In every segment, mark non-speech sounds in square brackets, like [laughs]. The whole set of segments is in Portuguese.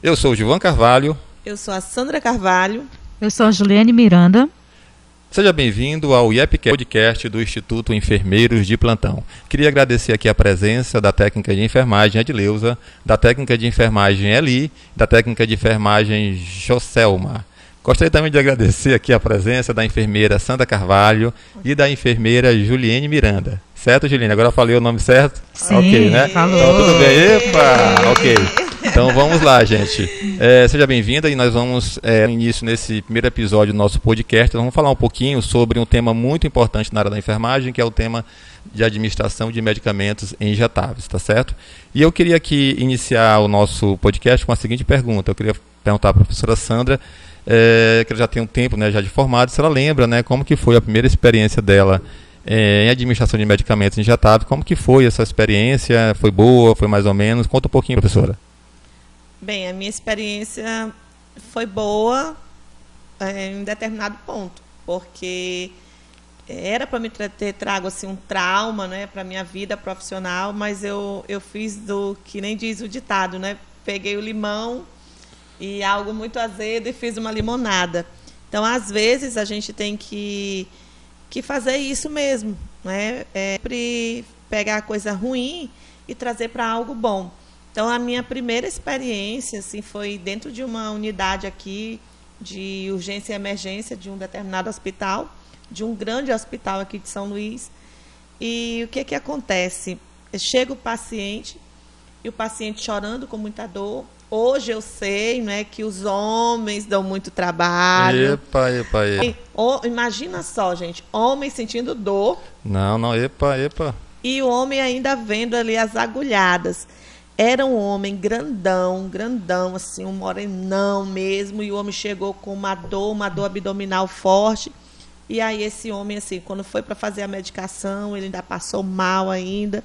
Eu sou o Gilvan Carvalho. Eu sou a Sandra Carvalho. Eu sou a Juliane Miranda. Seja bem-vindo ao IEPCast, podcast do Instituto Enfermeiros de Plantão. Queria agradecer aqui a presença da técnica de enfermagem Edileuza, da técnica de enfermagem Eli, da técnica de enfermagem Joselma. Gostaria também de agradecer aqui a presença da enfermeira Sandra Carvalho e da enfermeira Juliane Miranda. Certo, Juliane? Agora eu falei o nome certo? Sim, ok, né? falou. Então, tudo bem? Epa! Ok. Então vamos lá, gente. É, seja bem-vinda e nós vamos, é, no início nesse primeiro episódio do nosso podcast, nós vamos falar um pouquinho sobre um tema muito importante na área da enfermagem, que é o tema de administração de medicamentos injetáveis, tá certo? E eu queria aqui iniciar o nosso podcast com a seguinte pergunta. Eu queria perguntar à professora Sandra, é, que ela já tem um tempo né, já de formado, se ela lembra né, como que foi a primeira experiência dela é, em administração de medicamentos injetáveis, como que foi essa experiência? Foi boa? Foi mais ou menos? Conta um pouquinho, professora. Bem, a minha experiência foi boa é, em determinado ponto, porque era para me ter trago assim um trauma, né, para minha vida profissional, mas eu eu fiz do que nem diz o ditado, né? Peguei o limão e algo muito azedo e fiz uma limonada. Então, às vezes a gente tem que que fazer isso mesmo, né? É pegar a coisa ruim e trazer para algo bom. Então, a minha primeira experiência assim, foi dentro de uma unidade aqui de urgência e emergência de um determinado hospital, de um grande hospital aqui de São Luís. E o que, que acontece? Chega o paciente e o paciente chorando com muita dor. Hoje eu sei né, que os homens dão muito trabalho. Epa, epa, epa. O- imagina só, gente, homem sentindo dor Não, não, epa, epa. e o homem ainda vendo ali as agulhadas. Era um homem grandão, grandão, assim, um morenão mesmo, e o homem chegou com uma dor, uma dor abdominal forte. E aí esse homem, assim, quando foi para fazer a medicação, ele ainda passou mal ainda.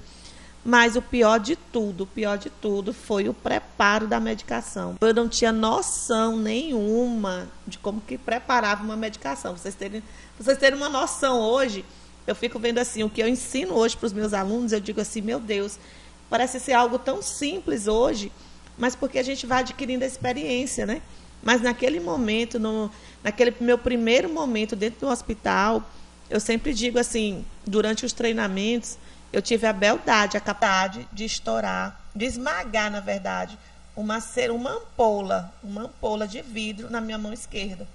Mas o pior de tudo, o pior de tudo foi o preparo da medicação. Eu não tinha noção nenhuma de como que preparava uma medicação. Vocês terem, vocês terem uma noção hoje, eu fico vendo assim, o que eu ensino hoje para os meus alunos, eu digo assim, meu Deus, parece ser algo tão simples hoje, mas porque a gente vai adquirindo a experiência, né? Mas naquele momento, no, naquele meu primeiro momento dentro do hospital, eu sempre digo assim, durante os treinamentos, eu tive a beldade, a capacidade de estourar, de esmagar, na verdade, uma ser uma ampola, uma ampola de vidro na minha mão esquerda.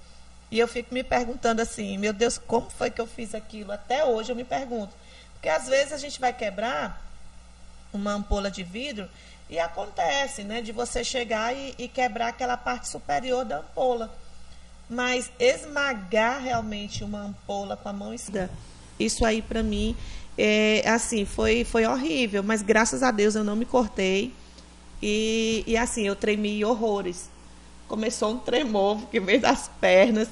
E eu fico me perguntando assim, meu Deus, como foi que eu fiz aquilo? Até hoje eu me pergunto. Porque às vezes a gente vai quebrar uma ampola de vidro e acontece, né, de você chegar e, e quebrar aquela parte superior da ampola. Mas esmagar realmente uma ampola com a mão esquerda, isso aí para mim é assim, foi foi horrível, mas graças a Deus eu não me cortei. E, e assim, eu tremi horrores. Começou um tremor que veio das pernas.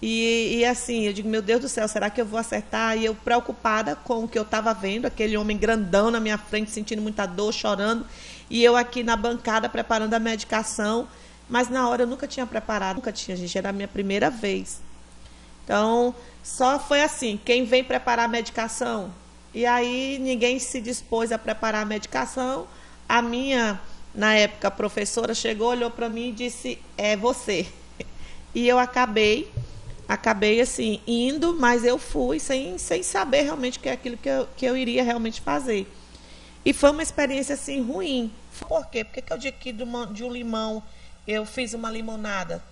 E, e assim, eu digo, meu Deus do céu, será que eu vou acertar? E eu preocupada com o que eu estava vendo, aquele homem grandão na minha frente, sentindo muita dor, chorando. E eu aqui na bancada preparando a medicação. Mas na hora eu nunca tinha preparado, nunca tinha, gente, era a minha primeira vez. Então, só foi assim, quem vem preparar a medicação? E aí ninguém se dispôs a preparar a medicação. A minha, na época, professora chegou, olhou para mim e disse: "É você". [laughs] E eu acabei acabei assim indo, mas eu fui sem, sem saber realmente o que é aquilo que eu, que eu iria realmente fazer. E foi uma experiência assim ruim. Por quê? Por que, que eu digo que de, uma- de um limão eu fiz uma limonada?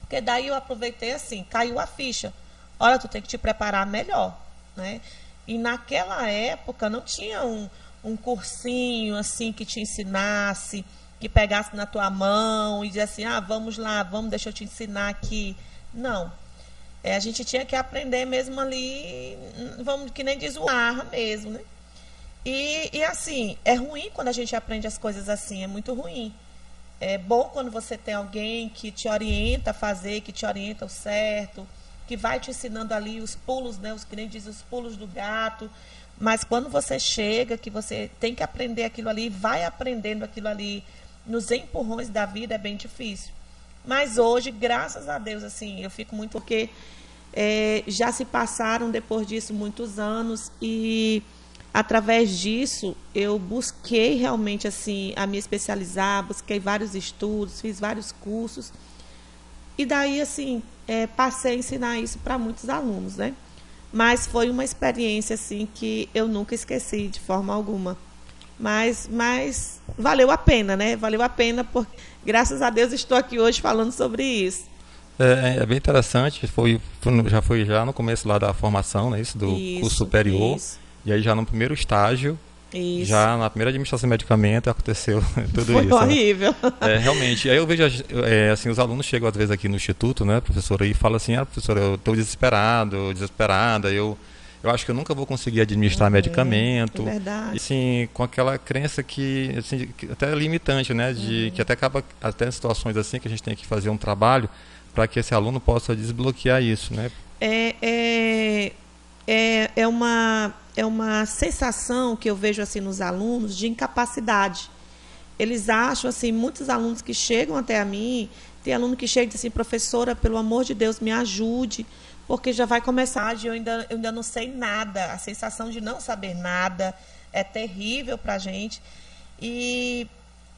Porque daí eu aproveitei assim, caiu a ficha. Olha, tu tem que te preparar melhor, né? E naquela época não tinha um, um cursinho assim que te ensinasse, que pegasse na tua mão e dizia assim, ah, vamos lá, vamos, deixa eu te ensinar aqui. Não. É, a gente tinha que aprender mesmo ali, vamos, que nem diz o ar mesmo, né? E, e assim, é ruim quando a gente aprende as coisas assim, é muito ruim. É bom quando você tem alguém que te orienta a fazer, que te orienta o certo, que vai te ensinando ali os pulos, né? Os que nem diz os pulos do gato. Mas quando você chega, que você tem que aprender aquilo ali, vai aprendendo aquilo ali nos empurrões da vida, é bem difícil. Mas hoje, graças a Deus, assim, eu fico muito porque é, já se passaram depois disso muitos anos e através disso eu busquei realmente assim a me especializar, busquei vários estudos, fiz vários cursos e daí assim é, passei a ensinar isso para muitos alunos, né? Mas foi uma experiência assim que eu nunca esqueci de forma alguma. Mas, mas valeu a pena, né? Valeu a pena porque graças a Deus estou aqui hoje falando sobre isso. É, é, bem interessante, foi, já foi já no começo lá da formação, né, isso, do isso, curso superior, isso. e aí já no primeiro estágio, isso. já na primeira administração de medicamento aconteceu [laughs] tudo foi isso. Foi né? horrível. Né? É, realmente, aí eu vejo, é, assim, os alunos chegam às vezes aqui no instituto, né, professora, e falam assim, ah, professora, eu estou desesperado, desesperada, eu eu acho que eu nunca vou conseguir administrar uhum, medicamento. É verdade. E, assim, com aquela crença que, assim, até limitante, né? De, uhum. Que até acaba, até em situações assim, que a gente tem que fazer um trabalho para que esse aluno possa desbloquear isso, né? É, é, é, é, uma, é uma sensação que eu vejo assim nos alunos de incapacidade. Eles acham, assim, muitos alunos que chegam até a mim, tem aluno que chega e diz assim, professora, pelo amor de Deus, me ajude porque já vai começar, eu ainda, eu ainda não sei nada. A sensação de não saber nada é terrível para a gente. E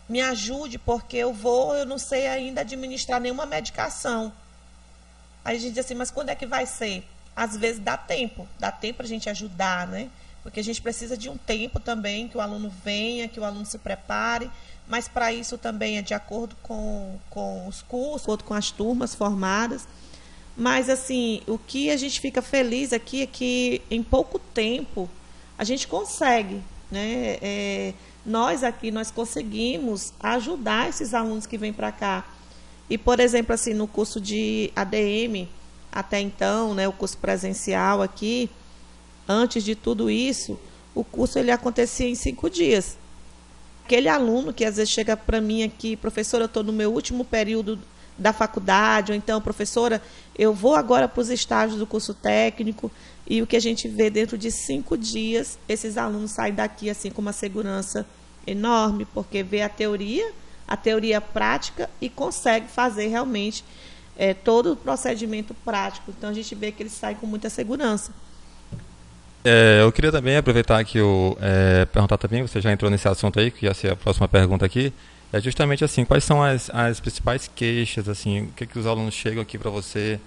me ajude, porque eu vou, eu não sei ainda administrar nenhuma medicação. Aí a gente diz assim, mas quando é que vai ser? Às vezes dá tempo, dá tempo para a gente ajudar, né? Porque a gente precisa de um tempo também que o aluno venha, que o aluno se prepare, mas para isso também é de acordo com, com os cursos, de acordo com as turmas formadas. Mas, assim, o que a gente fica feliz aqui é que em pouco tempo a gente consegue, né? É, nós aqui, nós conseguimos ajudar esses alunos que vêm para cá. E, por exemplo, assim, no curso de ADM, até então, né, o curso presencial aqui, antes de tudo isso, o curso ele acontecia em cinco dias. Aquele aluno que às vezes chega para mim aqui, professor, eu estou no meu último período da faculdade, ou então, professora, eu vou agora para os estágios do curso técnico, e o que a gente vê dentro de cinco dias, esses alunos saem daqui assim com uma segurança enorme, porque vê a teoria, a teoria prática e consegue fazer realmente é, todo o procedimento prático. Então a gente vê que eles saem com muita segurança. É, eu queria também aproveitar que eu é, perguntar também, você já entrou nesse assunto aí, que ia ser a próxima pergunta aqui é justamente assim, quais são as, as principais queixas, assim, o que, que os alunos chegam aqui para você,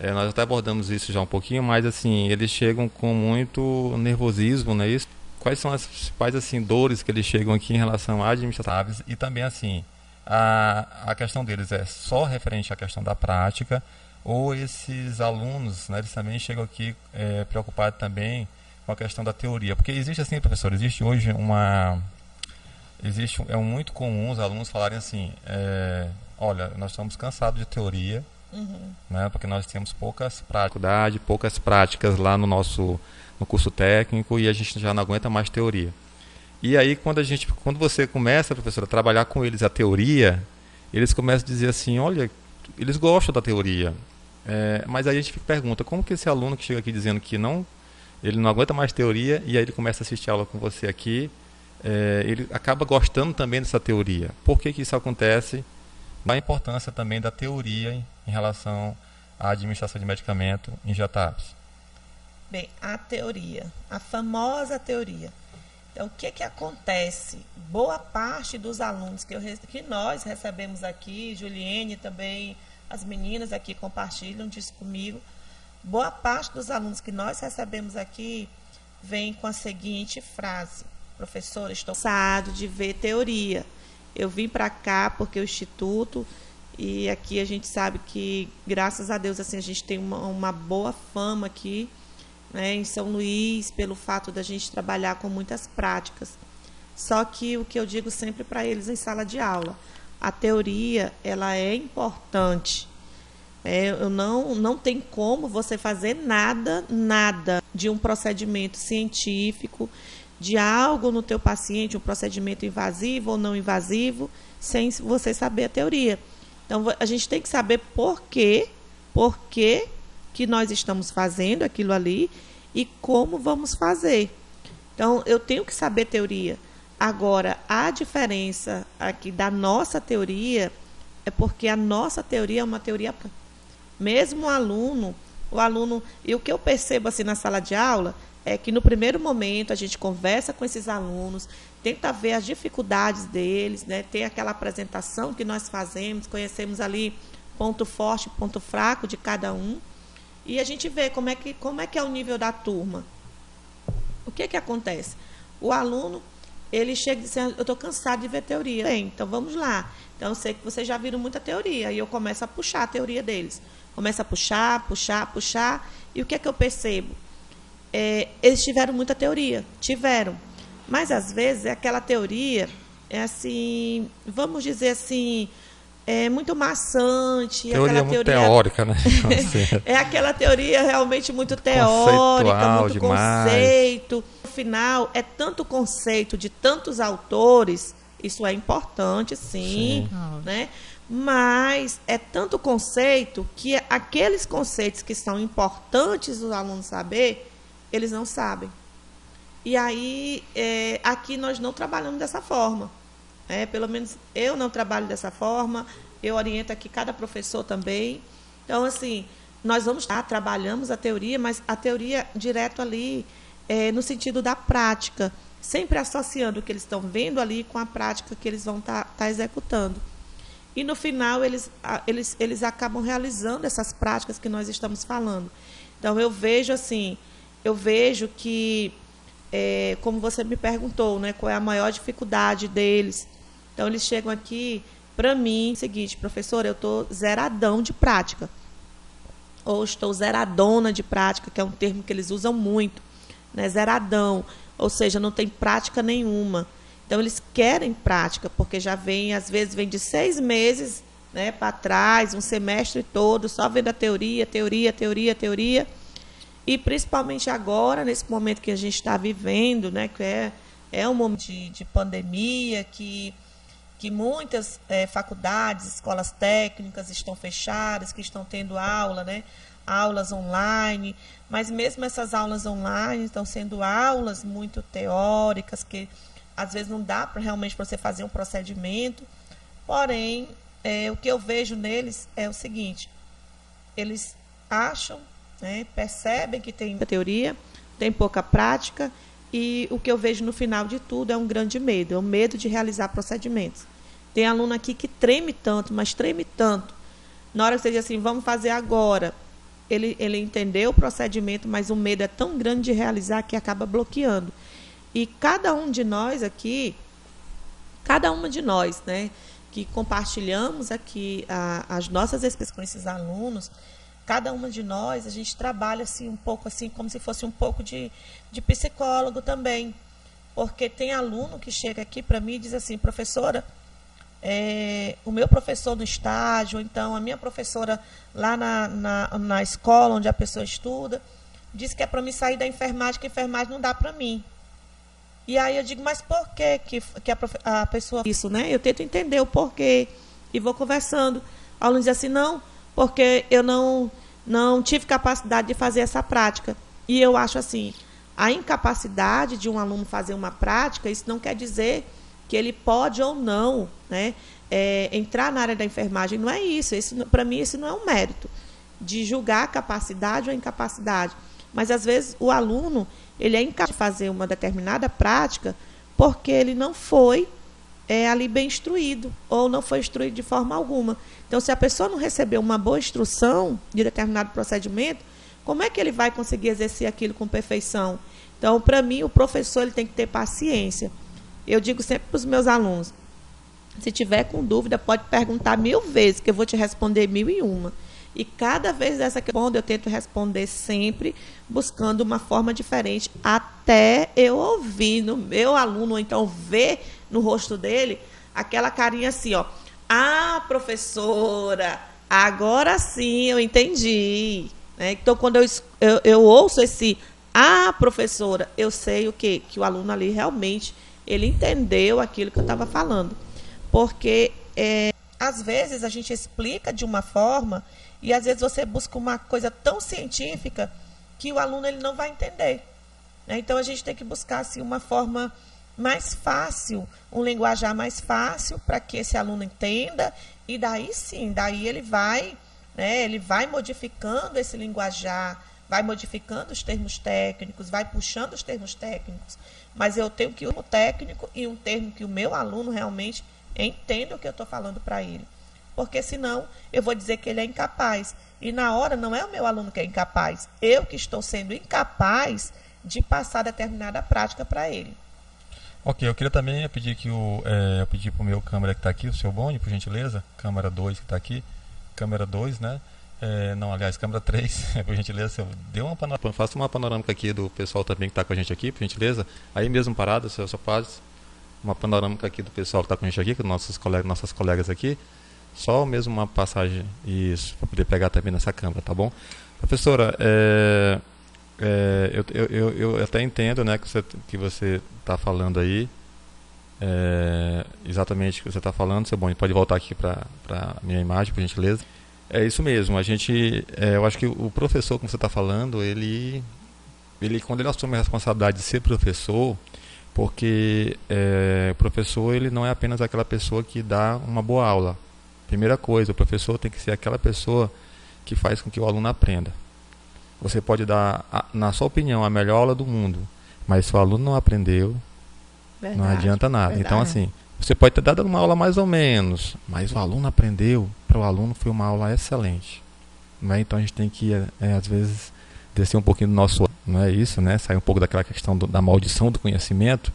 é, nós até abordamos isso já um pouquinho, mas assim, eles chegam com muito nervosismo, não é isso? Quais são as principais assim, dores que eles chegam aqui em relação à administração e também assim, a, a questão deles é só referente à questão da prática ou esses alunos, né, eles também chegam aqui é, preocupados também com a questão da teoria, porque existe assim, professor, existe hoje uma existe é muito comum os alunos falarem assim, é, olha, nós estamos cansados de teoria, uhum. né, porque nós temos poucas práticas, poucas práticas lá no nosso no curso técnico e a gente já não aguenta mais teoria. E aí quando a gente, quando você começa, professora, a trabalhar com eles a teoria, eles começam a dizer assim, olha, eles gostam da teoria, é, mas aí a gente pergunta, como que esse aluno que chega aqui dizendo que não, ele não aguenta mais teoria e aí ele começa a assistir aula com você aqui é, ele acaba gostando também dessa teoria. Por que, que isso acontece? A importância também da teoria em, em relação à administração de medicamento injetáveis. Bem, a teoria, a famosa teoria. Então, o que, que acontece? Boa parte dos alunos que, eu, que nós recebemos aqui, Juliene também, as meninas aqui compartilham disso comigo. Boa parte dos alunos que nós recebemos aqui vem com a seguinte frase: professora, estou cansado de ver teoria. Eu vim para cá porque o instituto e aqui a gente sabe que graças a Deus assim a gente tem uma, uma boa fama aqui, né, em São Luís pelo fato da gente trabalhar com muitas práticas. Só que o que eu digo sempre para eles em sala de aula, a teoria ela é importante. É, eu não, não tem como você fazer nada, nada de um procedimento científico de algo no teu paciente, um procedimento invasivo ou não invasivo, sem você saber a teoria. Então a gente tem que saber por quê, por quê que nós estamos fazendo aquilo ali e como vamos fazer. Então eu tenho que saber teoria. Agora, a diferença aqui da nossa teoria é porque a nossa teoria é uma teoria mesmo o aluno, o aluno, e o que eu percebo assim na sala de aula é que no primeiro momento a gente conversa com esses alunos, tenta ver as dificuldades deles, né? Tem aquela apresentação que nós fazemos, conhecemos ali ponto forte, ponto fraco de cada um, e a gente vê como é que como é que é o nível da turma. O que que acontece? O aluno ele chega dizendo, eu estou cansado de ver teoria. Bem, então vamos lá. Então eu sei que vocês já viram muita teoria e eu começo a puxar a teoria deles. Começo a puxar, puxar, puxar. E o que é que eu percebo? É, eles tiveram muita teoria, tiveram. Mas às vezes é aquela teoria é assim, vamos dizer assim, é muito maçante. Teoria muito teoria... teórica, né? [laughs] é aquela teoria realmente muito teórica, muito demais. conceito. No final, é tanto conceito de tantos autores, isso é importante, sim, sim. né? Mas é tanto conceito que aqueles conceitos que são importantes os alunos saber, eles não sabem. E aí, é, aqui nós não trabalhamos dessa forma. É, pelo menos eu não trabalho dessa forma, eu oriento aqui cada professor também. Então, assim, nós vamos estar, trabalhamos a teoria, mas a teoria direto ali, é, no sentido da prática, sempre associando o que eles estão vendo ali com a prática que eles vão estar tá, tá executando. E no final, eles, eles, eles acabam realizando essas práticas que nós estamos falando. Então, eu vejo assim, eu vejo que, é, como você me perguntou, né, qual é a maior dificuldade deles. Então, eles chegam aqui, para mim, é seguinte, professor, eu estou zeradão de prática. Ou estou zeradona de prática, que é um termo que eles usam muito. Né, zeradão, ou seja, não tem prática nenhuma. Então, eles querem prática, porque já vem, às vezes, vem de seis meses né, para trás, um semestre todo, só vendo a teoria, teoria, teoria, teoria. E principalmente agora, nesse momento que a gente está vivendo, né, que é, é um momento de, de pandemia, que, que muitas é, faculdades, escolas técnicas estão fechadas, que estão tendo aula, né, aulas online, mas mesmo essas aulas online estão sendo aulas muito teóricas, que às vezes não dá para realmente para você fazer um procedimento. Porém, é, o que eu vejo neles é o seguinte: eles acham né? percebem que tem teoria, tem pouca prática e o que eu vejo no final de tudo é um grande medo, é o medo de realizar procedimentos. Tem aluno aqui que treme tanto, mas treme tanto. Na hora que você diz assim, vamos fazer agora, ele, ele entendeu o procedimento, mas o medo é tão grande de realizar que acaba bloqueando. E cada um de nós aqui, cada uma de nós, né, que compartilhamos aqui a, as nossas experiências com esses alunos, cada uma de nós, a gente trabalha assim um pouco assim, como se fosse um pouco de, de psicólogo também. Porque tem aluno que chega aqui para mim e diz assim, professora, é, o meu professor no estágio, então a minha professora lá na, na, na escola onde a pessoa estuda, disse que é para mim sair da enfermagem, que a enfermagem não dá para mim. E aí eu digo, mas por que, que, que a, a pessoa. Isso, né? Eu tento entender o porquê. E vou conversando. O aluno diz assim, não, porque eu não, não tive capacidade de fazer essa prática. E eu acho assim, a incapacidade de um aluno fazer uma prática, isso não quer dizer que ele pode ou não né, é, entrar na área da enfermagem. Não é isso. Para mim, isso não é um mérito de julgar a capacidade ou a incapacidade. Mas, às vezes, o aluno ele é incapaz de fazer uma determinada prática porque ele não foi é, ali bem instruído ou não foi instruído de forma alguma. Então, se a pessoa não recebeu uma boa instrução de determinado procedimento, como é que ele vai conseguir exercer aquilo com perfeição? Então, para mim, o professor ele tem que ter paciência. Eu digo sempre para os meus alunos: se tiver com dúvida, pode perguntar mil vezes, que eu vou te responder mil e uma. E cada vez dessa que eu respondo, eu tento responder sempre buscando uma forma diferente, até eu ouvir no meu aluno, ou então ver no rosto dele aquela carinha assim, ó. Ah, professora, agora sim eu entendi. Né? Então, quando eu, eu, eu, ouço esse ah, professora, eu sei o quê? Que o aluno ali realmente ele entendeu aquilo que eu estava falando. Porque é, às vezes a gente explica de uma forma e às vezes você busca uma coisa tão científica que o aluno ele não vai entender. Né? Então a gente tem que buscar assim, uma forma mais fácil, um linguajar mais fácil para que esse aluno entenda e daí sim, daí ele vai, né, ele vai modificando esse linguajar vai modificando os termos técnicos, vai puxando os termos técnicos, mas eu tenho que um técnico e um termo que o meu aluno realmente entenda o que eu estou falando para ele. Porque senão eu vou dizer que ele é incapaz. E na hora não é o meu aluno que é incapaz, eu que estou sendo incapaz de passar determinada prática para ele. Ok, eu queria também pedir que o, é, eu pedir para o meu câmera que está aqui, o seu Boni, por gentileza, câmera 2 que está aqui, câmera 2, né? É, não, aliás, câmera 3, [laughs] por gentileza, dê uma panorâmica, faça uma panorâmica aqui do pessoal também que está com a gente aqui, por gentileza. Aí mesmo parado, seu só faz uma panorâmica aqui do pessoal que está com a gente aqui, com nossos colegas, nossas colegas aqui. Só mesmo uma passagem, isso, para poder pegar também nessa câmera, tá bom? Professora, é, é, eu, eu, eu, até entendo né, que você que você está falando aí, é, exatamente o que você está falando, seu bom. Pode voltar aqui para a minha imagem, por gentileza. É isso mesmo. A gente, é, eu acho que o professor, como você está falando, ele, ele quando ele assume a responsabilidade de ser professor, porque é, o professor ele não é apenas aquela pessoa que dá uma boa aula. Primeira coisa, o professor tem que ser aquela pessoa que faz com que o aluno aprenda. Você pode dar, na sua opinião, a melhor aula do mundo, mas se o aluno não aprendeu, verdade, não adianta nada. Verdade. Então, assim, você pode ter dado uma aula mais ou menos, mas o aluno aprendeu, para o aluno foi uma aula excelente. Né? Então, a gente tem que, é, às vezes, descer um pouquinho do nosso. Não é isso, né? Sair um pouco daquela questão do, da maldição do conhecimento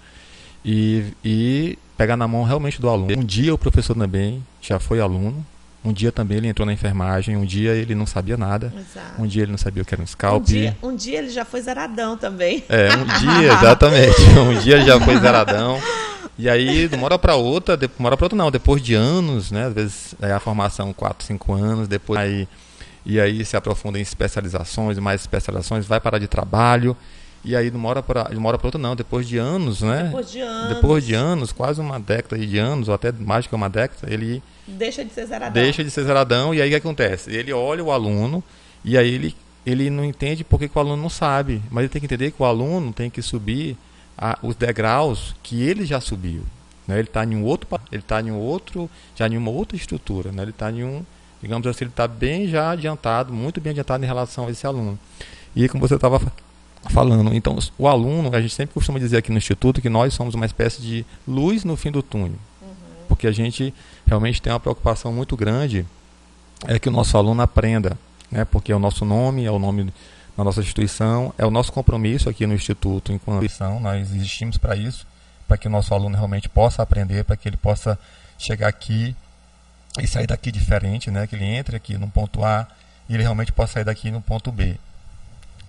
e, e pegar na mão realmente do aluno. Um dia o professor também já foi aluno, um dia também ele entrou na enfermagem, um dia ele não sabia nada. Exato. Um dia ele não sabia o que era um scalp. Um dia, um dia ele já foi zeradão também. É, um [laughs] dia, exatamente. [laughs] um dia ele já foi zeradão. E aí, de uma hora para outra, de uma hora para outra não, depois de anos, né? Às vezes é a formação 4, 5 anos, depois aí e aí se aprofunda em especializações, mais especializações, vai parar de trabalho. E aí, de uma hora para outra, não, depois de anos, né? Depois de anos. Depois de anos, quase uma década de anos, ou até mais que uma década, ele Deixa de ser zeradão. Deixa de ser zeradão, e aí o que acontece? Ele olha o aluno, e aí ele, ele não entende porque que o aluno não sabe. Mas ele tem que entender que o aluno tem que subir a, os degraus que ele já subiu. Né? Ele está em um outro, ele está em um outro, já em uma outra estrutura. Né? Ele está em um, digamos assim, ele está bem já adiantado, muito bem adiantado em relação a esse aluno. E como você estava falando, então o aluno, a gente sempre costuma dizer aqui no instituto que nós somos uma espécie de luz no fim do túnel, uhum. porque a gente realmente tem uma preocupação muito grande é que o nosso aluno aprenda, né? Porque é o nosso nome, é o nome da nossa instituição, é o nosso compromisso aqui no instituto enquanto instituição, nós existimos para isso, para que o nosso aluno realmente possa aprender, para que ele possa chegar aqui e sair daqui diferente, né? Que ele entre aqui no ponto A e ele realmente possa sair daqui no ponto B.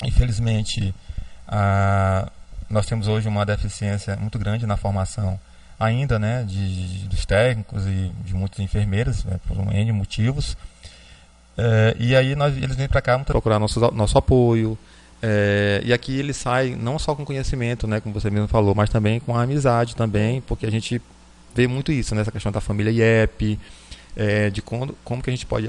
Infelizmente, a, nós temos hoje uma deficiência muito grande na formação ainda, né, de, de dos técnicos e de muitas enfermeiras, né, por um N motivos. É, e aí nós, eles vêm para cá procurar nosso, nosso apoio. É, e aqui eles saem não só com conhecimento, né, como você mesmo falou, mas também com a amizade também, porque a gente vê muito isso, nessa né, questão da família IEP, é, de como, como que a gente pode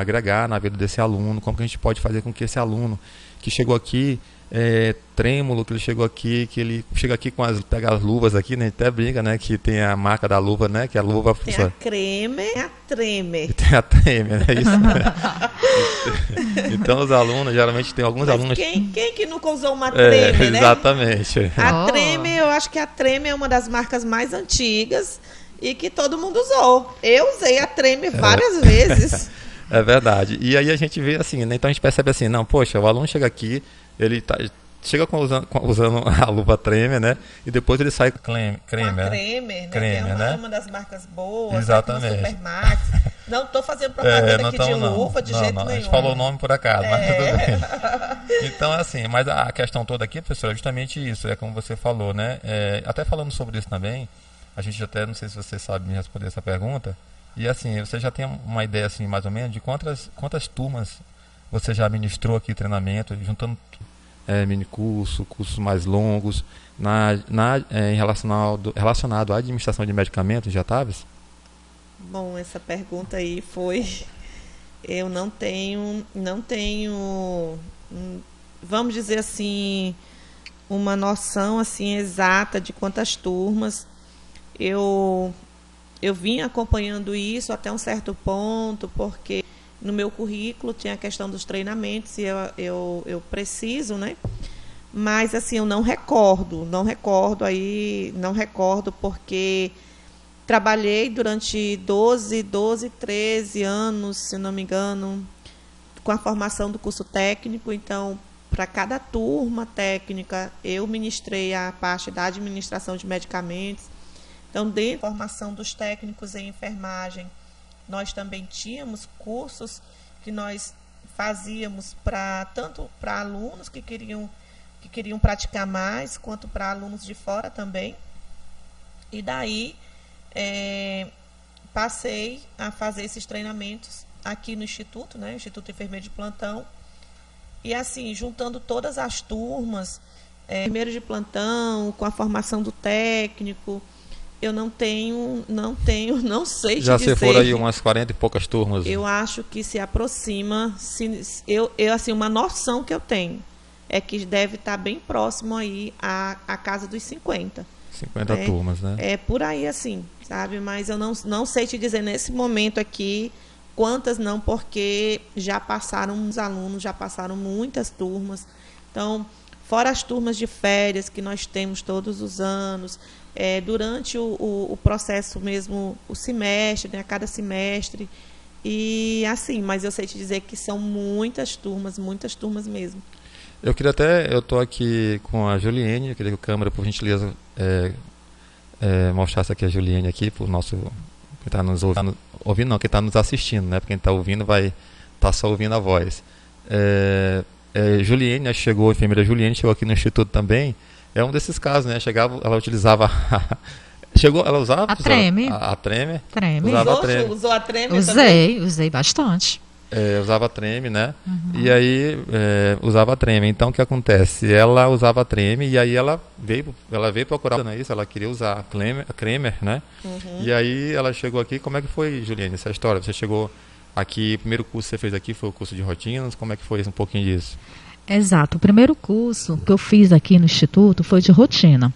agregar na vida desse aluno, como que a gente pode fazer com que esse aluno que chegou aqui é, trêmulo que ele chegou aqui, que ele chega aqui com as pega as luvas aqui, né? Até briga, né? Que tem a marca da luva, né? Que a luva tem a creme e a treme. [laughs] Tem a treme, né? Isso. Né? [laughs] então os alunos geralmente tem alguns Mas alunos. Quem, quem que nunca usou uma treme, é, né? Exatamente. A oh. treme, eu acho que a treme é uma das marcas mais antigas e que todo mundo usou. Eu usei a treme várias é. vezes. [laughs] É verdade. E aí a gente vê assim, né? Então a gente percebe assim, não, poxa, o aluno chega aqui, ele tá, chega com, usando, com, usando [laughs] a luva Tremer, né? E depois ele sai com creme, creme, né? Cremer, né? Cremer, é uma, né? uma das marcas boas, Exatamente. Né? Supermax. Não estou fazendo [laughs] propaganda é, aqui de não. luva, de não, jeito não. nenhum. A gente falou o nome por acaso, é. mas tudo bem. [laughs] Então, assim, mas a questão toda aqui, professor, é justamente isso, é como você falou, né? É, até falando sobre isso também, a gente até, não sei se você sabe me responder essa pergunta, e assim, você já tem uma ideia, assim, mais ou menos, de quantas, quantas turmas você já ministrou aqui treinamento, juntando é, mini curso, cursos mais longos, na, na, é, em relacionado, relacionado à administração de medicamentos, já estava? Bom, essa pergunta aí foi. Eu não tenho, não tenho, vamos dizer assim, uma noção assim exata de quantas turmas. Eu eu vim acompanhando isso até um certo ponto, porque no meu currículo tinha a questão dos treinamentos e eu, eu, eu preciso, né? Mas assim, eu não recordo, não recordo aí, não recordo porque trabalhei durante 12, 12, 13 anos, se não me engano, com a formação do curso técnico, então para cada turma técnica eu ministrei a parte da administração de medicamentos. Então, da formação dos técnicos em enfermagem, nós também tínhamos cursos que nós fazíamos para tanto para alunos que queriam que queriam praticar mais, quanto para alunos de fora também. E daí é, passei a fazer esses treinamentos aqui no Instituto, né, Instituto Enfermeiro de Plantão. E assim, juntando todas as turmas, é, de plantão, com a formação do técnico, eu não tenho, não tenho, [laughs] não sei Já se foram aí umas 40 e poucas turmas. Eu acho que se aproxima, se, eu, eu assim, uma noção que eu tenho é que deve estar bem próximo aí à, à casa dos 50. 50 né? turmas, né? É por aí assim, sabe? Mas eu não, não sei te dizer nesse momento aqui quantas não, porque já passaram os alunos, já passaram muitas turmas. Então, fora as turmas de férias que nós temos todos os anos, é, durante o, o, o, processo mesmo, o semestre, né, a cada semestre. E assim, mas eu sei te dizer que são muitas turmas, muitas turmas mesmo. Eu queria até, eu estou aqui com a Juliene, eu queria que a câmera, por gentileza, é, é, mostrasse aqui a Juliene aqui, para o nosso, que está nos ouvindo, ouvindo não, que está nos assistindo, né, porque quem está ouvindo vai estar tá só ouvindo a voz. É, é, Juliene, chegou, a enfermeira Juliene, chegou aqui no Instituto também, é um desses casos, né, chegava, ela utilizava... [laughs] Chegou, ela usava? A treme. A, a treme. Treme. Usava usou, a treme. usou a treme Usei, também? usei bastante. É, usava treme, né? Uhum. E aí é, usava treme. Então o que acontece? Ela usava treme e aí ela veio, ela veio procurar, não é isso? Ela queria usar a Kremer, a Kremer né? Uhum. E aí ela chegou aqui. Como é que foi, Juliane, essa história? Você chegou aqui, o primeiro curso que você fez aqui foi o curso de rotinas. Como é que foi um pouquinho disso? Exato. O primeiro curso que eu fiz aqui no Instituto foi de rotina.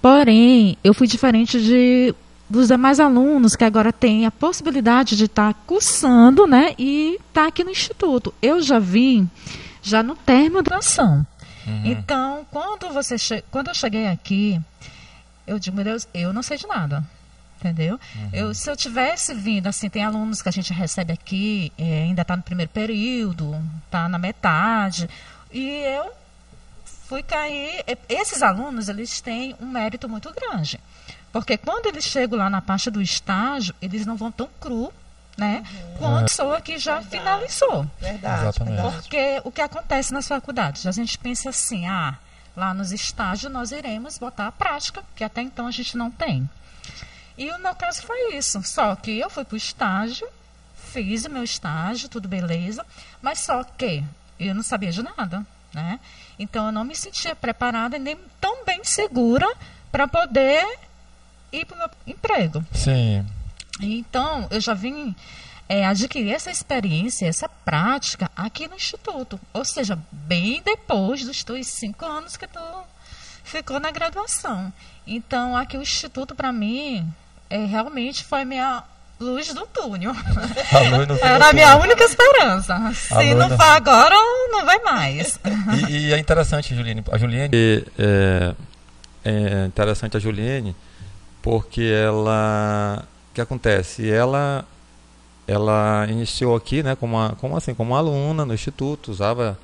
Porém, eu fui diferente de dos demais alunos que agora têm a possibilidade de estar tá cursando, né, e estar tá aqui no instituto. Eu já vim já no termo da ação. Uhum. Então, quando você quando eu cheguei aqui, eu digo, meu Deus, eu não sei de nada. Entendeu? Uhum. Eu, se eu tivesse vindo, assim, tem alunos que a gente recebe aqui, é, ainda está no primeiro período, está na metade, e eu fui cair. Esses alunos, eles têm um mérito muito grande. Porque quando eles chegam lá na parte do estágio, eles não vão tão cru, né? Uhum. Quanto a pessoa que já verdade. finalizou. Verdade, Exatamente. Porque o que acontece nas faculdades? A gente pensa assim, ah, lá nos estágios nós iremos botar a prática, que até então a gente não tem. E o meu caso foi isso. Só que eu fui para o estágio, fiz o meu estágio, tudo beleza, mas só que eu não sabia de nada, né? Então eu não me sentia preparada nem tão bem segura para poder ir para o meu emprego. Sim. Então, eu já vim é, adquirir essa experiência, essa prática aqui no Instituto. Ou seja, bem depois dos teus cinco anos que tu ficou na graduação. Então, aqui o Instituto, para mim, é, realmente foi minha luz do túnel. Era a minha única esperança. Se não for agora, não vai mais. E, e é interessante, Juliane. A Juliane é, é interessante a Juliane porque ela o que acontece ela ela iniciou aqui né como uma, como assim como aluna no instituto usava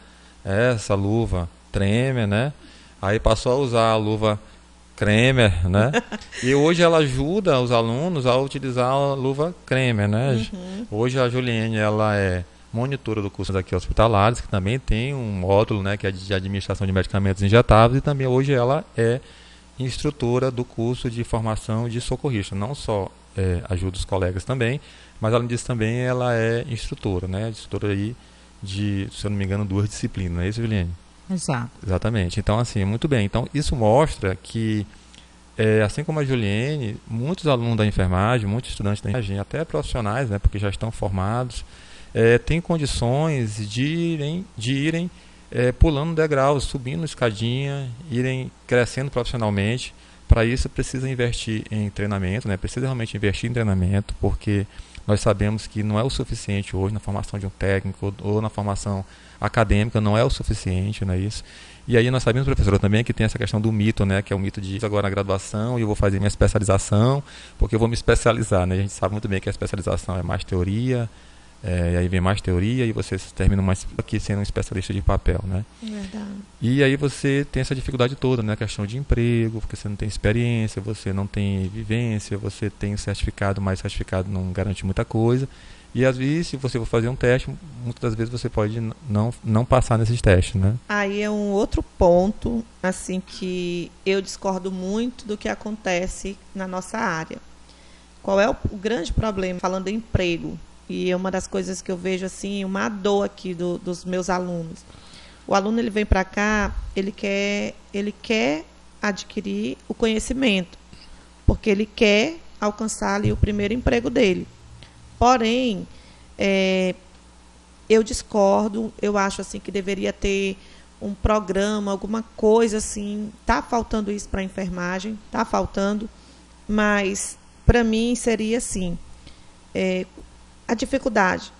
essa luva Tremer né aí passou a usar a luva Kremer né [laughs] e hoje ela ajuda os alunos a utilizar a luva Kremer né uhum. hoje a Juliane ela é monitora do curso daqui hospitalares que também tem um módulo né que é de administração de medicamentos injetáveis e também hoje ela é instrutora do curso de formação de socorrista. Não só é, ajuda os colegas também, mas além disso também ela é instrutora, né? Instrutora aí de, se eu não me engano, duas disciplinas, não é isso, Juliane? Exato. Exatamente. Então, assim, muito bem. Então, isso mostra que, é, assim como a Juliane, muitos alunos da enfermagem, muitos estudantes da enfermagem, até profissionais, né, porque já estão formados, é, têm condições de irem, de irem é, pulando degraus, subindo escadinha, irem crescendo profissionalmente. Para isso precisa investir em treinamento, né? precisa realmente investir em treinamento, porque nós sabemos que não é o suficiente hoje na formação de um técnico ou na formação acadêmica, não é o suficiente, não é isso? E aí nós sabemos, professora, também que tem essa questão do mito, né, que é o mito de agora na graduação e eu vou fazer minha especialização, porque eu vou me especializar, né? A gente sabe muito bem que a especialização é mais teoria, é, e aí vem mais teoria e você termina mais aqui sendo um especialista de papel, né? Verdade. E aí você tem essa dificuldade toda, né? A questão de emprego, porque você não tem experiência, você não tem vivência, você tem um certificado, mas certificado não garante muita coisa. E às vezes, se você for fazer um teste, muitas das vezes você pode não, não passar nesses testes, né? Aí é um outro ponto, assim, que eu discordo muito do que acontece na nossa área. Qual é o, o grande problema, falando em emprego? E é uma das coisas que eu vejo assim, uma dor aqui do, dos meus alunos. O aluno ele vem para cá, ele quer, ele quer adquirir o conhecimento, porque ele quer alcançar ali o primeiro emprego dele. Porém, é, eu discordo, eu acho assim que deveria ter um programa, alguma coisa assim. Tá faltando isso para enfermagem, tá faltando, mas para mim seria assim. É, a dificuldade.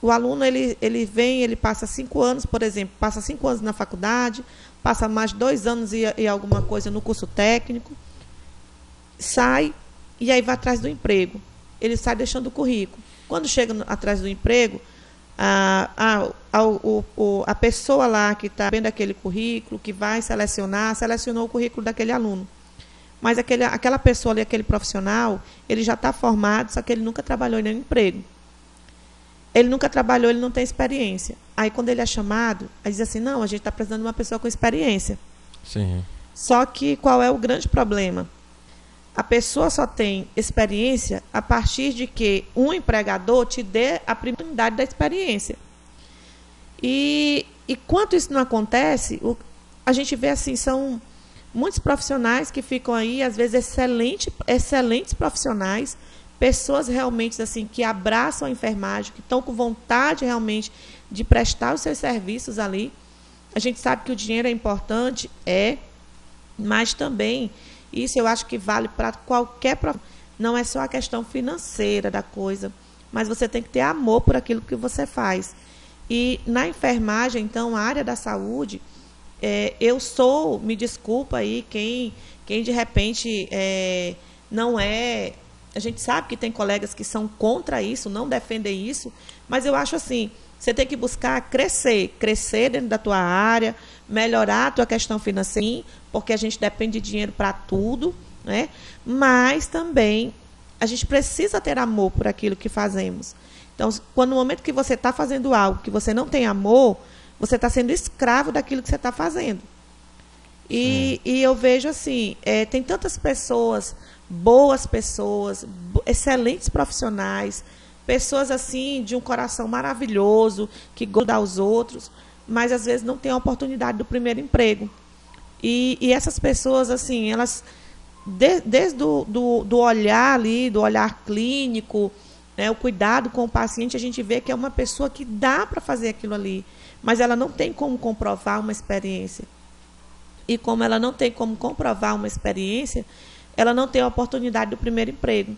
O aluno ele, ele vem, ele passa cinco anos, por exemplo, passa cinco anos na faculdade, passa mais dois anos e, e alguma coisa no curso técnico, sai e aí vai atrás do emprego. Ele sai deixando o currículo. Quando chega no, atrás do emprego, a, a, a, o, a pessoa lá que está vendo aquele currículo, que vai selecionar, selecionou o currículo daquele aluno. Mas aquele, aquela pessoa ali, aquele profissional, ele já está formado, só que ele nunca trabalhou em nenhum emprego. Ele nunca trabalhou, ele não tem experiência. Aí quando ele é chamado, aí diz assim, não, a gente está precisando de uma pessoa com experiência. Sim. Só que qual é o grande problema? A pessoa só tem experiência a partir de que um empregador te dê a oportunidade da experiência. E, e quanto isso não acontece, o, a gente vê assim, são muitos profissionais que ficam aí, às vezes excelente, excelentes profissionais, pessoas realmente assim que abraçam a enfermagem, que estão com vontade realmente de prestar os seus serviços ali. A gente sabe que o dinheiro é importante, é, mas também isso eu acho que vale para qualquer não é só a questão financeira da coisa, mas você tem que ter amor por aquilo que você faz. E na enfermagem, então, a área da saúde, é, eu sou, me desculpa aí, quem, quem de repente é, não é a gente sabe que tem colegas que são contra isso, não defendem isso, mas eu acho assim, você tem que buscar crescer, crescer dentro da tua área, melhorar a tua questão financeira, porque a gente depende de dinheiro para tudo, né? Mas também a gente precisa ter amor por aquilo que fazemos. Então, quando no momento que você está fazendo algo que você não tem amor, você está sendo escravo daquilo que você está fazendo. E, e, eu vejo assim, é, tem tantas pessoas boas pessoas, excelentes profissionais, pessoas assim de um coração maravilhoso, que gostam aos outros, mas às vezes não têm a oportunidade do primeiro emprego. E, e essas pessoas, assim, elas, de, desde do, do, do, olhar ali, do olhar clínico, né, o cuidado com o paciente, a gente vê que é uma pessoa que dá para fazer aquilo ali, mas ela não tem como comprovar uma experiência. E como ela não tem como comprovar uma experiência, ela não tem a oportunidade do primeiro emprego.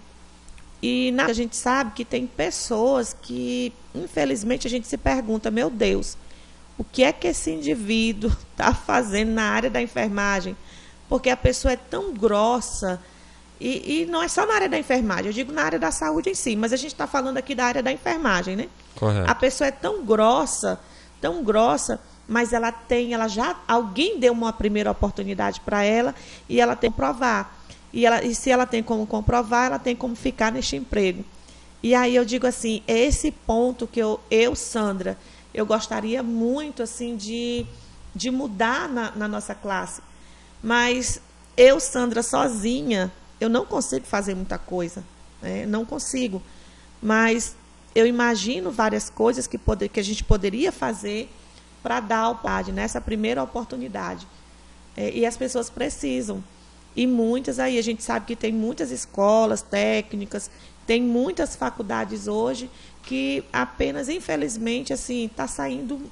E na, a gente sabe que tem pessoas que, infelizmente, a gente se pergunta, meu Deus, o que é que esse indivíduo está [laughs] fazendo na área da enfermagem? Porque a pessoa é tão grossa. E, e, não é só na área da enfermagem, eu digo na área da saúde em si, mas a gente está falando aqui da área da enfermagem, né? Correto. A pessoa é tão grossa, tão grossa, mas ela tem, ela já, alguém deu uma primeira oportunidade para ela e ela tem que provar. E, ela, e se ela tem como comprovar, ela tem como ficar neste emprego. E aí eu digo assim, é esse ponto que eu, eu Sandra, eu gostaria muito assim de, de mudar na, na nossa classe. Mas eu, Sandra, sozinha, eu não consigo fazer muita coisa. Né? Não consigo. Mas eu imagino várias coisas que, poder, que a gente poderia fazer para dar a oportunidade, nessa primeira oportunidade. É, e as pessoas precisam. E muitas aí, a gente sabe que tem muitas escolas técnicas, tem muitas faculdades hoje que apenas, infelizmente, assim, está saindo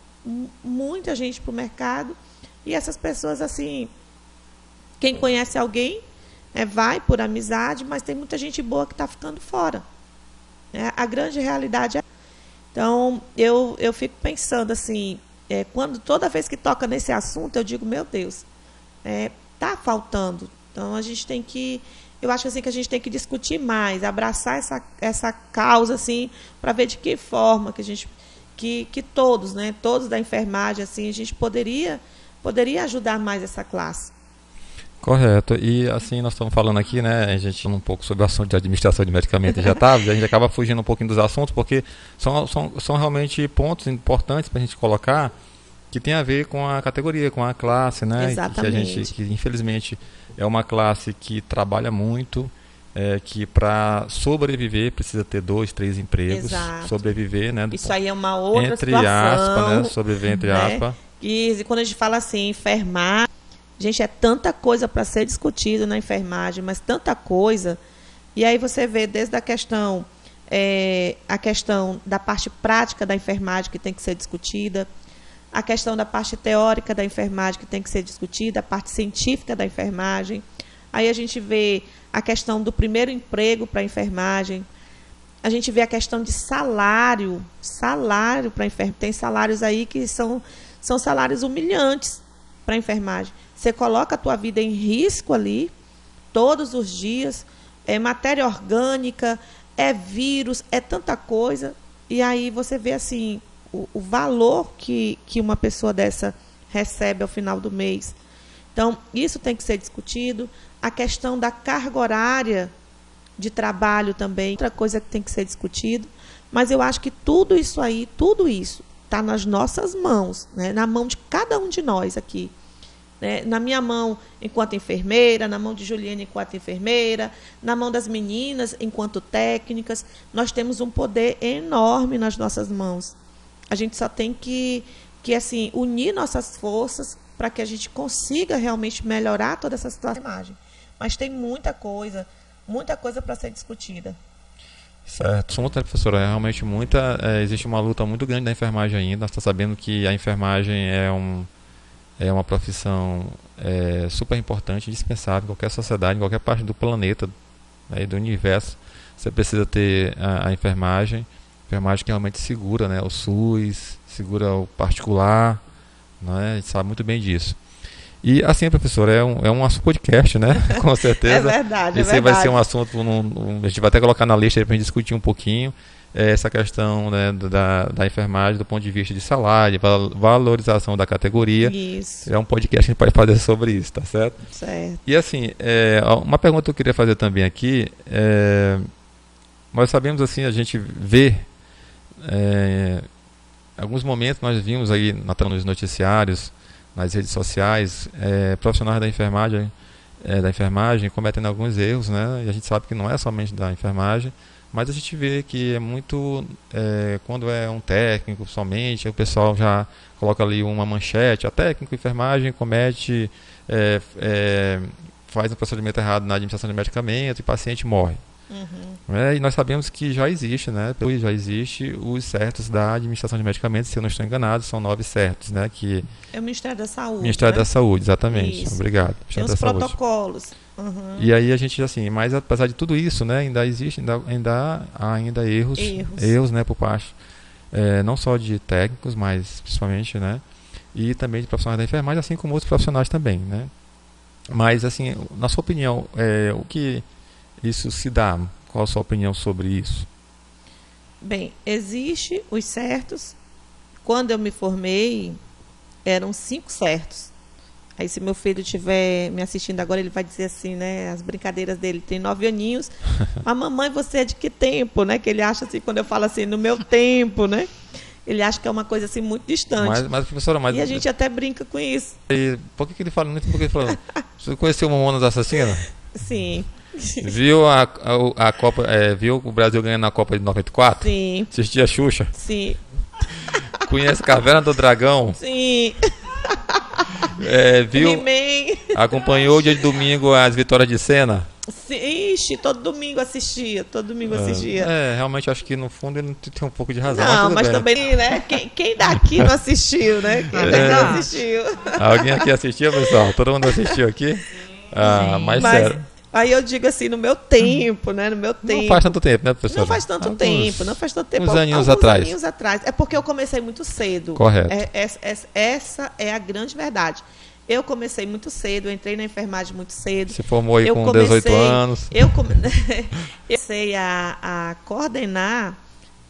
muita gente para o mercado e essas pessoas, assim, quem conhece alguém, é, vai por amizade, mas tem muita gente boa que está ficando fora. É, a grande realidade é. Então, eu, eu fico pensando assim, é, quando toda vez que toca nesse assunto, eu digo, meu Deus, é, tá faltando. Então, a gente tem que eu acho assim que a gente tem que discutir mais, abraçar essa, essa causa assim, para ver de que forma que a gente que, que todos, né, todos da enfermagem assim, a gente poderia poderia ajudar mais essa classe. Correto. E assim, nós estamos falando aqui, né, a gente um pouco sobre o assunto de administração de medicamentos já tá, a gente acaba fugindo um pouquinho dos assuntos, porque são, são, são realmente pontos importantes para a gente colocar que tem a ver com a categoria, com a classe, né? Exatamente. Que a gente, que infelizmente é uma classe que trabalha muito, é, que para sobreviver precisa ter dois, três empregos, Exato. sobreviver, né? Isso aí é uma outra entre situação. aspas, né? Sobreviver entre né? aspas. E quando a gente fala assim, enfermar, gente, é tanta coisa para ser discutido na enfermagem, mas tanta coisa. E aí você vê desde a questão, é, a questão da parte prática da enfermagem que tem que ser discutida, a questão da parte teórica da enfermagem que tem que ser discutida, a parte científica da enfermagem. Aí a gente vê a questão do primeiro emprego para a enfermagem. A gente vê a questão de salário, salário para enfermagem. Tem salários aí que são, são salários humilhantes para a enfermagem. Você coloca a tua vida em risco ali, todos os dias. É matéria orgânica, é vírus, é tanta coisa. E aí você vê assim, o, o valor que, que uma pessoa dessa recebe ao final do mês. Então, isso tem que ser discutido. A questão da carga horária de trabalho também, outra coisa que tem que ser discutido. Mas eu acho que tudo isso aí, tudo isso, está nas nossas mãos, né? na mão de cada um de nós aqui. Né? Na minha mão, enquanto enfermeira, na mão de Juliana, enquanto enfermeira, na mão das meninas, enquanto técnicas. Nós temos um poder enorme nas nossas mãos. A gente só tem que, que assim, unir nossas forças para que a gente consiga realmente melhorar toda essa situação. Mas tem muita coisa, muita coisa para ser discutida. Certo, somos professora, é realmente muita, é, existe uma luta muito grande da enfermagem ainda. Nós estamos sabendo que a enfermagem é, um, é uma profissão é, super importante, indispensável em qualquer sociedade, em qualquer parte do planeta, né, do universo. Você precisa ter a, a enfermagem enfermagem que realmente segura né, o SUS, segura o particular, né, a gente sabe muito bem disso. E assim, professor, é um, é um assunto podcast, né? [laughs] Com certeza. é verdade. Esse é verdade. vai ser um assunto, um, a gente vai até colocar na lista para a gente discutir um pouquinho é, essa questão né, da, da enfermagem do ponto de vista de salário, valorização da categoria. Isso. É um podcast que a gente pode fazer sobre isso, tá certo? Certo. E assim, é, uma pergunta que eu queria fazer também aqui, é, nós sabemos assim, a gente vê é, em alguns momentos nós vimos aí nos noticiários, nas redes sociais, é, profissionais da enfermagem, é, da enfermagem cometendo alguns erros, né? E a gente sabe que não é somente da enfermagem, mas a gente vê que é muito é, quando é um técnico somente, o pessoal já coloca ali uma manchete, a técnico enfermagem comete é, é, faz um procedimento errado na administração de medicamento e o paciente morre. Uhum. É, e nós sabemos que já existe, né? Já existe os certos da administração de medicamentos, se eu não estou enganado, são nove certos, né? Que é o Ministério da Saúde. Ministério né? da Saúde, exatamente. Isso. Obrigado. Tem Ministério os da protocolos. Uhum. E aí a gente assim, mas apesar de tudo isso, né? Ainda existe, ainda, ainda há ainda erros, Erros. erros, né? Por parte é, não só de técnicos, mas principalmente, né? E também de profissionais da enfermagem, assim como outros profissionais também, né? Mas assim, na sua opinião, é, o que isso se dá? Qual a sua opinião sobre isso? Bem, existe os certos. Quando eu me formei, eram cinco certos. Aí, se meu filho estiver me assistindo agora, ele vai dizer assim, né? As brincadeiras dele. Tem nove aninhos. [laughs] Mas, mamãe, você é de que tempo, né? Que ele acha assim, quando eu falo assim, no meu tempo, né? Ele acha que é uma coisa assim muito distante. Mas, mas professora, mas. E a gente até brinca com isso. E por que, que ele fala muito? Por que ele fala? [laughs] Você conheceu o Mamonas Assassina? Sim. Viu a, a, a Copa, é, viu o Brasil ganhando na Copa de 94? Sim. Assistia Xuxa? Sim. [laughs] Conhece Caverna do Dragão? Sim. É, viu? Acompanhou dia de domingo as vitórias de cena? Sim, Ixi, todo domingo assistia. Todo domingo assistia. É, realmente acho que no fundo ele tem um pouco de razão. Não, mas bem. também, né? Quem, quem daqui não assistiu, né? Quem daqui É. não assistiu. Alguém aqui assistiu, pessoal? Todo mundo assistiu aqui? Ah, mas, Mas- sério. Aí eu digo assim, no meu tempo, né? No meu tempo. Não faz tanto tempo, né, professor? Não faz tanto Alguns- tempo, não faz tanto tempo. uns aninhos alguns atrás. aninhos atrás. É porque eu comecei muito cedo. Correto. É- é- é- essa é a grande verdade. Eu comecei muito cedo, eu entrei na enfermagem muito cedo. Se formou aí Eu com comecei- 18 anos. [laughs] Eu comecei a, a coordenar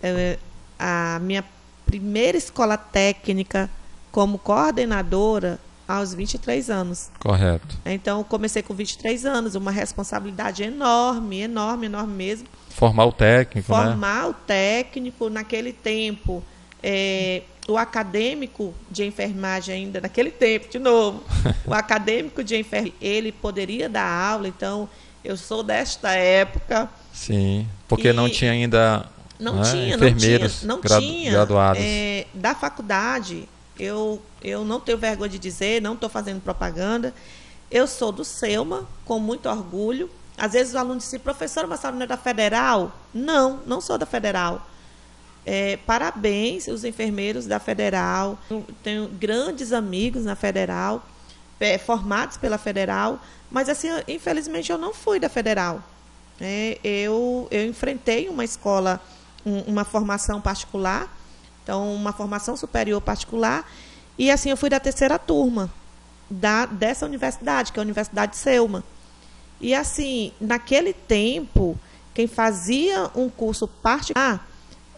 eh, a minha primeira escola técnica como coordenadora aos 23 anos. Correto. Então, comecei com 23 anos, uma responsabilidade enorme, enorme, enorme mesmo. Formar o técnico, né? Formar o técnico naquele tempo. é, o acadêmico de enfermagem ainda naquele tempo, de novo, [laughs] o acadêmico de enfermagem, ele poderia dar aula, então eu sou desta época, Sim. Porque não tinha ainda não né, tinha, não enfermeiros tinha, não gra- tinha. graduados. é, da faculdade, eu, eu não tenho vergonha de dizer, não estou fazendo propaganda. Eu sou do Selma, com muito orgulho. Às vezes os alunos dizem, professora, mas a não é da Federal? Não, não sou da Federal. É, parabéns, os enfermeiros da Federal. Tenho grandes amigos na Federal, é, formados pela Federal, mas assim, infelizmente eu não fui da Federal. É, eu, eu enfrentei uma escola, um- uma formação particular, então uma formação superior particular, e assim eu fui da terceira turma da, dessa universidade, que é a Universidade de Selma. E assim, naquele tempo, quem fazia um curso particular,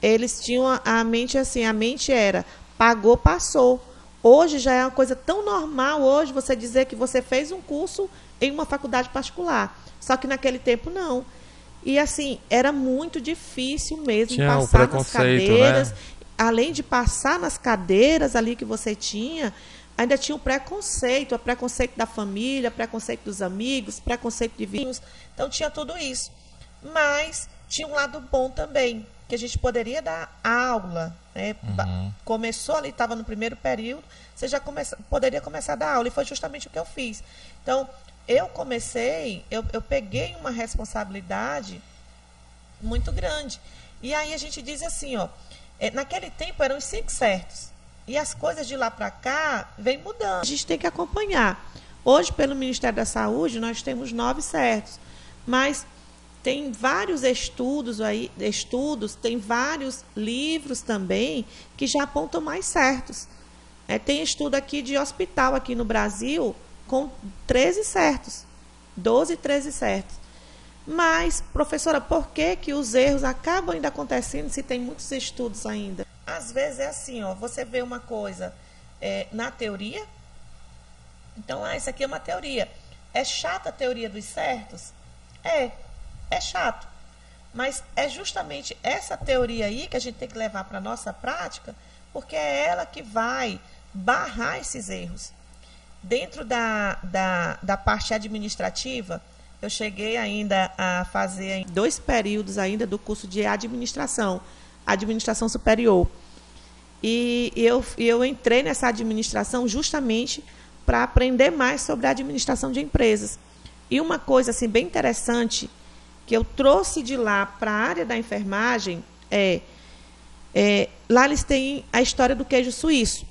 eles tinham a, a mente assim, a mente era pagou, passou. Hoje já é uma coisa tão normal hoje você dizer que você fez um curso em uma faculdade particular. Só que naquele tempo não. E assim, era muito difícil mesmo Tinha passar nas preconceito, cadeiras. né? Além de passar nas cadeiras ali que você tinha, ainda tinha o preconceito, o preconceito da família, preconceito dos amigos, preconceito de vizinhos. Então tinha tudo isso. Mas tinha um lado bom também, que a gente poderia dar aula. Né? Ba- Começou ali, estava no primeiro período, você já começa, poderia começar a dar aula, e foi justamente o que eu fiz. Então, eu comecei, eu, eu peguei uma responsabilidade muito grande. E aí a gente diz assim, ó, naquele tempo eram os cinco certos. E as coisas de lá para cá vem mudando. A gente tem que acompanhar. Hoje, pelo Ministério da Saúde, nós temos nove certos. Mas tem vários estudos aí, estudos, tem vários livros também que já apontam mais certos. É, tem estudo aqui de hospital aqui no Brasil com 13 certos. 12, 13 certos. Mas, professora, por que, que os erros acabam ainda acontecendo se tem muitos estudos ainda? Às vezes é assim, ó, você vê uma coisa é, na teoria, então, ah, isso aqui é uma teoria. É chata a teoria dos certos? É, é chato. Mas é justamente essa teoria aí que a gente tem que levar para a nossa prática, porque é ela que vai barrar esses erros. Dentro da, da, da parte administrativa, eu cheguei ainda a fazer dois períodos ainda do curso de administração, administração superior. E eu, eu entrei nessa administração justamente para aprender mais sobre a administração de empresas. E uma coisa assim bem interessante que eu trouxe de lá para a área da enfermagem é, é lá eles têm a história do queijo suíço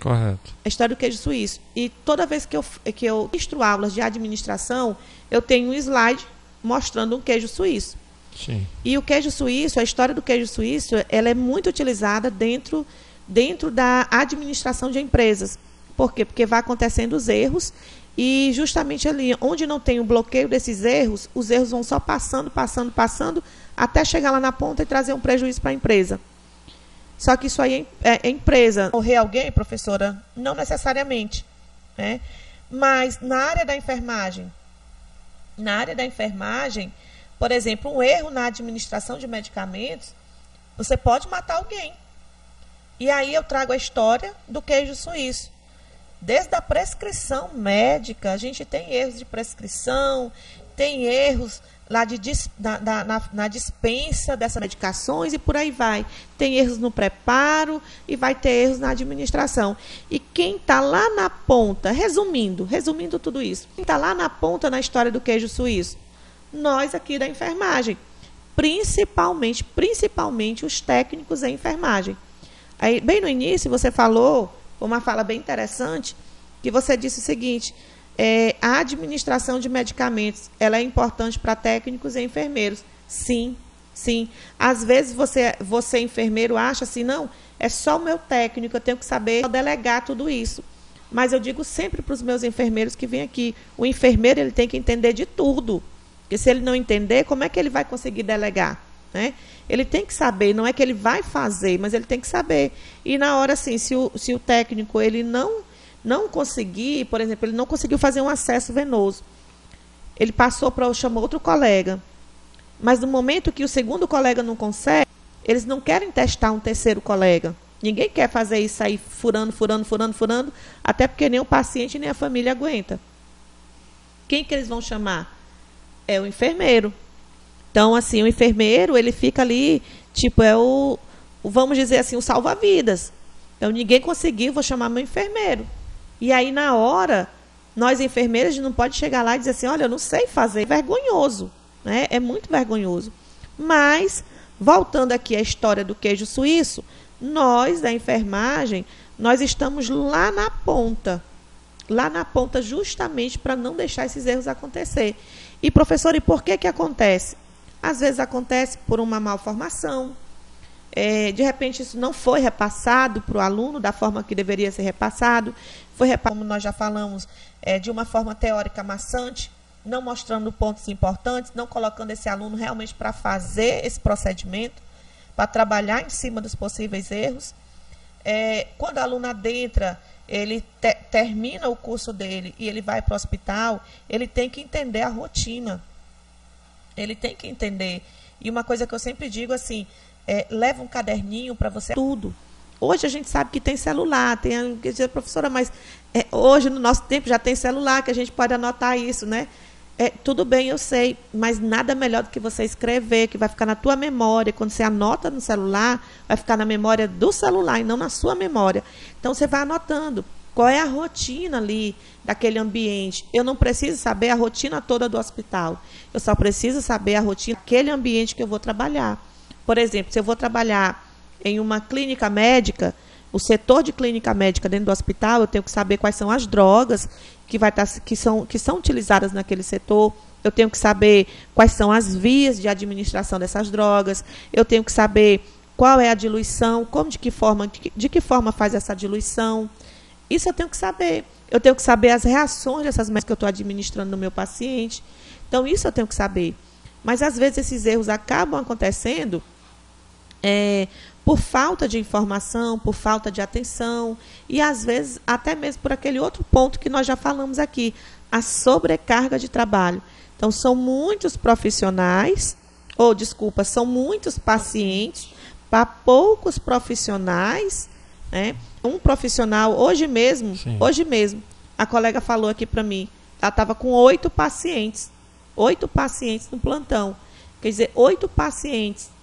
Correto. a história do queijo suíço. E toda vez que eu, que eu ministro aulas de administração, eu tenho um slide mostrando um queijo suíço. Sim. E o queijo suíço, a história do queijo suíço, ela é muito utilizada dentro, dentro da administração de empresas. Por quê? Porque vai acontecendo os erros e justamente ali, onde não tem o bloqueio desses erros, os erros vão só passando, passando, passando, até chegar lá na ponta e trazer um prejuízo para a empresa. Só que isso aí é, é, é empresa. Morrer alguém, professora? Não necessariamente. Né? Mas na área da enfermagem, na área da enfermagem, por exemplo, um erro na administração de medicamentos, você pode matar alguém. E aí eu trago a história do queijo suíço. Desde a prescrição médica, a gente tem erros de prescrição, tem erros lá de na, na, na, dispensa dessas medicações e por aí vai. Tem erros no preparo e vai ter erros na administração. E quem está lá na ponta, resumindo, resumindo tudo isso, quem está lá na ponta na história do queijo suíço? Nós aqui da enfermagem. Principalmente, principalmente os técnicos em enfermagem. Aí, bem no início, você falou, uma fala bem interessante, que você disse o seguinte: é, a administração de medicamentos, ela é importante para técnicos e enfermeiros. Sim, sim. Às vezes você, você enfermeiro acha assim, não, é só o meu técnico, eu tenho que saber delegar tudo isso. Mas eu digo sempre para os meus enfermeiros que vêm aqui, o enfermeiro ele tem que entender de tudo. Porque se ele não entender, como é que ele vai conseguir delegar? Né? Ele tem que saber, não é que ele vai fazer, mas ele tem que saber. E na hora, assim, se o, se o técnico ele não, não conseguir, por exemplo, ele não conseguiu fazer um acesso venoso, ele passou para chamar outro colega. Mas no momento que o segundo colega não consegue, eles não querem testar um terceiro colega. Ninguém quer fazer isso aí furando, furando, furando, furando, até porque nem o paciente nem a família aguenta. Quem que eles vão chamar? É o enfermeiro. Então, assim, o enfermeiro, ele fica ali, tipo, é o, o vamos dizer assim, o salva-vidas. Então, ninguém conseguiu, vou chamar meu enfermeiro. E aí, na hora, nós enfermeiras não pode chegar lá e dizer assim, olha, eu não sei fazer. É vergonhoso, né? É muito vergonhoso. Mas, voltando aqui à história do queijo suíço, nós, da enfermagem, nós estamos lá na ponta. Lá na ponta justamente para não deixar esses erros acontecer. E, professor, e por que que acontece? Às vezes acontece por uma malformação. É, de repente, isso não foi repassado para o aluno da forma que deveria ser repassado. Foi repassado, como nós já falamos, é, de uma forma teórica maçante, não mostrando pontos importantes, não colocando esse aluno realmente para fazer esse procedimento, para trabalhar em cima dos possíveis erros. É, quando o aluno adentra, ele te, termina o curso dele e ele vai para o hospital, ele tem que entender a rotina ele tem que entender. E uma coisa que eu sempre digo assim, é, leva um caderninho para você tudo. Hoje a gente sabe que tem celular, tem dizer, professora, mas é, hoje no nosso tempo já tem celular que a gente pode anotar isso, né? É, tudo bem, eu sei, mas nada melhor do que você escrever, que vai ficar na tua memória. Quando você anota no celular, vai ficar na memória do celular e não na sua memória. Então você vai anotando. Qual é a rotina ali daquele ambiente? Eu não preciso saber a rotina toda do hospital. Eu só preciso saber a rotina daquele ambiente que eu vou trabalhar. Por exemplo, se eu vou trabalhar em uma clínica médica, o setor de clínica médica dentro do hospital, eu tenho que saber quais são as drogas que, vai estar, tá, que, são, que são utilizadas naquele setor. Eu tenho que saber quais são as vias de administração dessas drogas. Eu tenho que saber qual é a diluição, como de que forma, de que, de que forma faz essa diluição. Isso eu tenho que saber. Eu tenho que saber as reações dessas médicas que eu estou administrando no meu paciente. Então, isso eu tenho que saber. Mas, às vezes, esses erros acabam acontecendo é, por falta de informação, por falta de atenção e, às vezes, até mesmo por aquele outro ponto que nós já falamos aqui, a sobrecarga de trabalho. Então, são muitos profissionais, ou, desculpa, são muitos pacientes para poucos profissionais, né? um profissional, hoje mesmo, Sim. hoje mesmo, a colega falou aqui para mim, ela estava com oito pacientes, oito pacientes no plantão. Quer dizer, oito pacientes.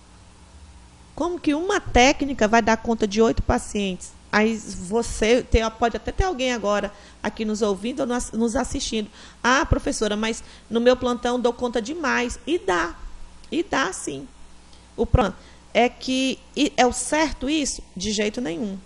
Como que uma técnica vai dar conta de oito pacientes? Aí você tem, pode até ter alguém agora aqui nos ouvindo ou nos assistindo. Ah, professora, mas no meu plantão dou conta demais. E dá. E dá sim. O problema é que é o certo isso? De jeito nenhum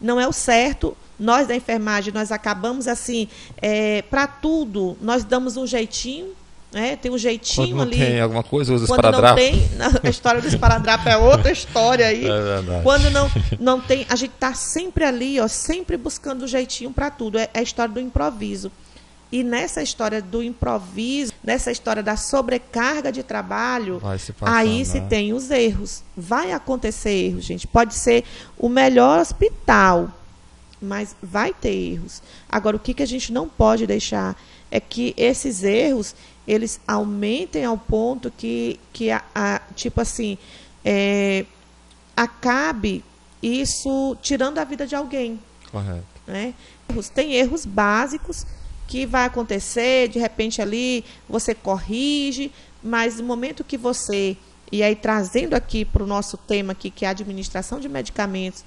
não é o certo. Nós da enfermagem, nós acabamos assim, é, para tudo, nós damos um jeitinho, né? Tem um jeitinho Quando não ali. tem alguma coisa, usa Quando não tem, a história do esparadrapo é outra história aí. [laughs] É verdade. Quando não, não tem, a gente está sempre ali, ó, sempre buscando um jeitinho para tudo. É, é a história do improviso. E nessa história do improviso, nessa história da sobrecarga de trabalho, se aí se né? tem os erros. Vai acontecer erros, gente. Pode ser o melhor hospital, mas vai ter erros. Agora, o que, que a gente não pode deixar é que esses erros eles aumentem ao ponto que, que a, a tipo assim, é, acabe isso tirando a vida de alguém. Correto. Né? Tem erros básicos que vai acontecer, de repente ali você corrige, mas no momento que você, e aí trazendo aqui para o nosso tema aqui, que é a administração de medicamentos,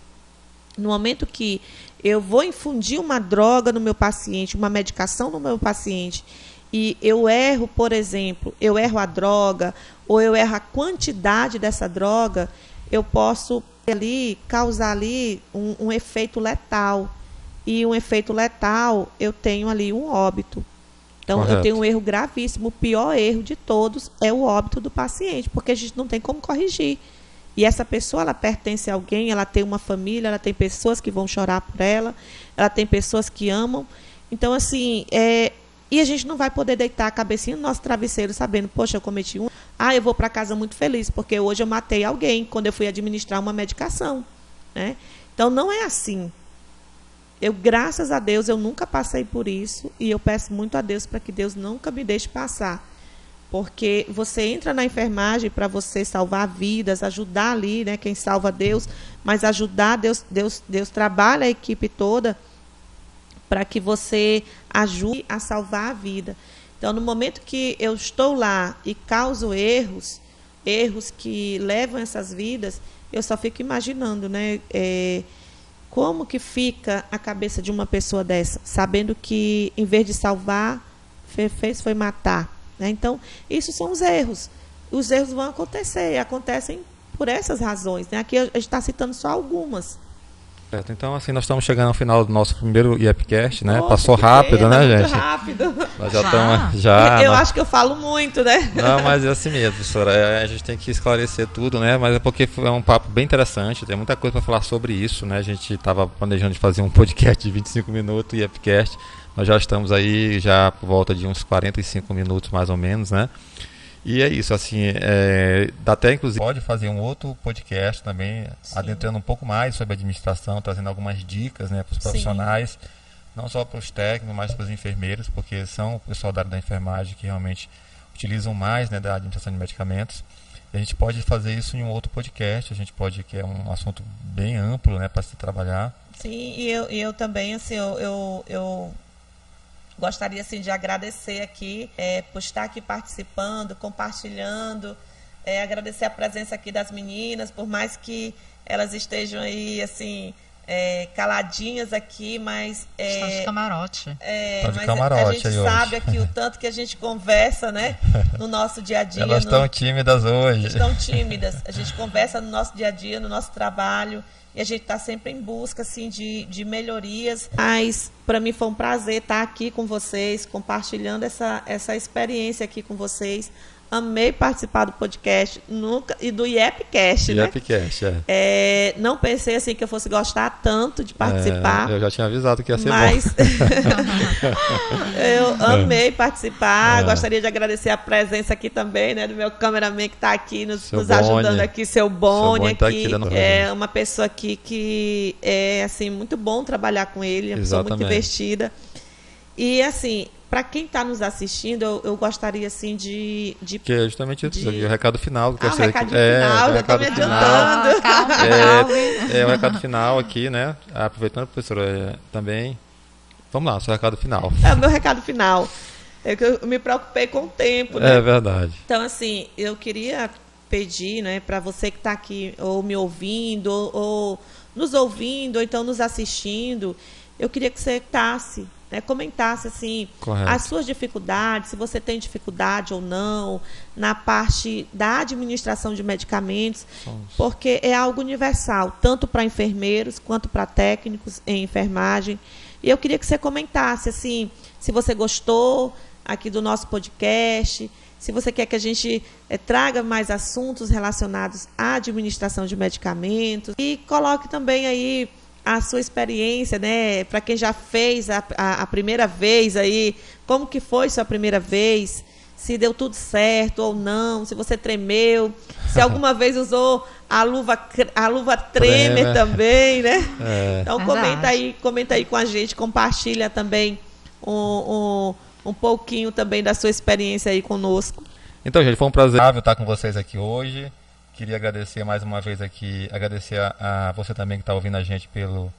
no momento que eu vou infundir uma droga no meu paciente, uma medicação no meu paciente, e eu erro, por exemplo, eu erro a droga, ou eu erro a quantidade dessa droga, eu posso ali causar ali um, um efeito letal. e um efeito letal, eu tenho ali um óbito. Então, Correto. eu tenho um erro gravíssimo. O pior erro de todos é o óbito do paciente, porque a gente não tem como corrigir. E essa pessoa, ela pertence a alguém, ela tem uma família, ela tem pessoas que vão chorar por ela, ela tem pessoas que amam. Então, assim, é, e a gente não vai poder deitar a cabecinha no nosso travesseiro sabendo, poxa, eu cometi um. Ah, eu vou para casa muito feliz, porque hoje eu matei alguém quando eu fui administrar uma medicação. Né? Então, não é assim. Eu, graças a Deus, eu nunca passei por isso e eu peço muito a Deus para que Deus nunca me deixe passar. Porque você entra na enfermagem para você salvar vidas, ajudar ali, né, quem salva Deus, mas ajudar Deus, Deus, Deus trabalha a equipe toda para que você ajude a salvar a vida. Então, no momento que eu estou lá e causo erros, erros que levam essas vidas, eu só fico imaginando, né? É, como que fica a cabeça de uma pessoa dessa, sabendo que em vez de salvar, fez foi matar. Né? Então, isso são os erros. Os erros vão acontecer, e acontecem por essas razões. Né? Aqui a gente está citando só algumas. Certo, então assim, nós estamos chegando ao final do nosso primeiro IEPcast, né? Nossa, Passou rápido, pena, né, muito gente? rápido. Nós já Já? estamos. Já, eu nós- acho que eu falo muito, né? Não, [laughs] mas é assim mesmo, professora. É, a gente tem que esclarecer tudo, né? Mas é porque é um papo bem interessante, tem muita coisa para falar sobre isso, né? A gente estava planejando de fazer um podcast de 25 minutos e Epcast. Nós já estamos aí já por volta de uns 45 minutos mais ou menos, né? E é isso, assim, é, dá até inclusive pode fazer um outro podcast também, adentrando um pouco mais sobre a administração, trazendo algumas dicas, né, para os Sim. profissionais, não só para os técnicos, mas para os enfermeiros, porque são o pessoal da área da enfermagem que realmente utilizam mais né, da administração de medicamentos. E a gente pode fazer isso em um outro podcast, a gente pode, que é um assunto bem amplo né, para se trabalhar. Sim, e eu, e eu também, assim, eu, eu, eu gostaria, assim, de agradecer aqui é, por estar aqui participando, compartilhando, é, agradecer a presença aqui das meninas, por mais que elas estejam aí, assim, é, caladinhas aqui, mas... Está de É, camarote. é, Tá de mas camarote a gente hoje. sabe aqui o tanto que a gente conversa, né, no nosso dia a dia. Elas no- estão tímidas hoje. estão tímidas. A gente conversa no nosso dia a dia, no nosso trabalho, e a gente está sempre em busca assim de, de melhorias. Mas para mim foi um prazer estar aqui com vocês, compartilhando essa, essa experiência aqui com vocês. Amei participar do podcast nunca e do IEPcast, né? Epcast, é. É, não pensei assim que eu fosse gostar tanto de participar. É, eu já tinha avisado que ia ser Mas bom. [laughs] eu [laughs] amei participar. É. Gostaria de agradecer a presença aqui também, né, do meu cameraman que está aqui nos, nos ajudando aqui, seu Boni Boni tá aqui. aqui é uma pessoa aqui que é assim muito bom trabalhar com ele, é uma pessoa muito Exatamente. investida. E assim, para quem está nos assistindo, eu, eu gostaria assim de, de Que é justamente isso, de- o recado final. que Ah, eu o sei recadinho é, final, o já tô recado me final. adiantando. Ah, calma, calma. É, é o recado final aqui, né? Aproveitando, professora, é, também. Vamos lá, seu recado final. é o meu recado final. É que eu me preocupei com o tempo, né? É verdade. Então, assim, eu queria pedir, né, para você que está aqui ou me ouvindo, ou, ou nos ouvindo, ou então nos assistindo, eu queria que você tasse, né, comentasse assim Correto. as suas dificuldades, se você tem dificuldade ou não na parte da administração de medicamentos, Somos. porque é algo universal, tanto para enfermeiros quanto para técnicos em enfermagem. E eu queria que você comentasse assim, se você gostou aqui do nosso podcast, se você quer que a gente eh, traga mais assuntos relacionados à administração de medicamentos e coloque também aí a sua experiência, né? Para quem já fez a, a, a primeira vez aí, como que foi sua primeira vez? Se deu tudo certo ou não, se você tremeu, se [laughs] alguma vez usou a luva, a luva tremer Tremer. também, né? É, Então comenta aí, comenta aí com a gente, compartilha também um, um, um pouquinho também da sua experiência aí conosco. Então, gente, foi um prazer estar com vocês aqui hoje. Queria agradecer mais uma vez aqui, agradecer a, a você também que está ouvindo a gente pelo,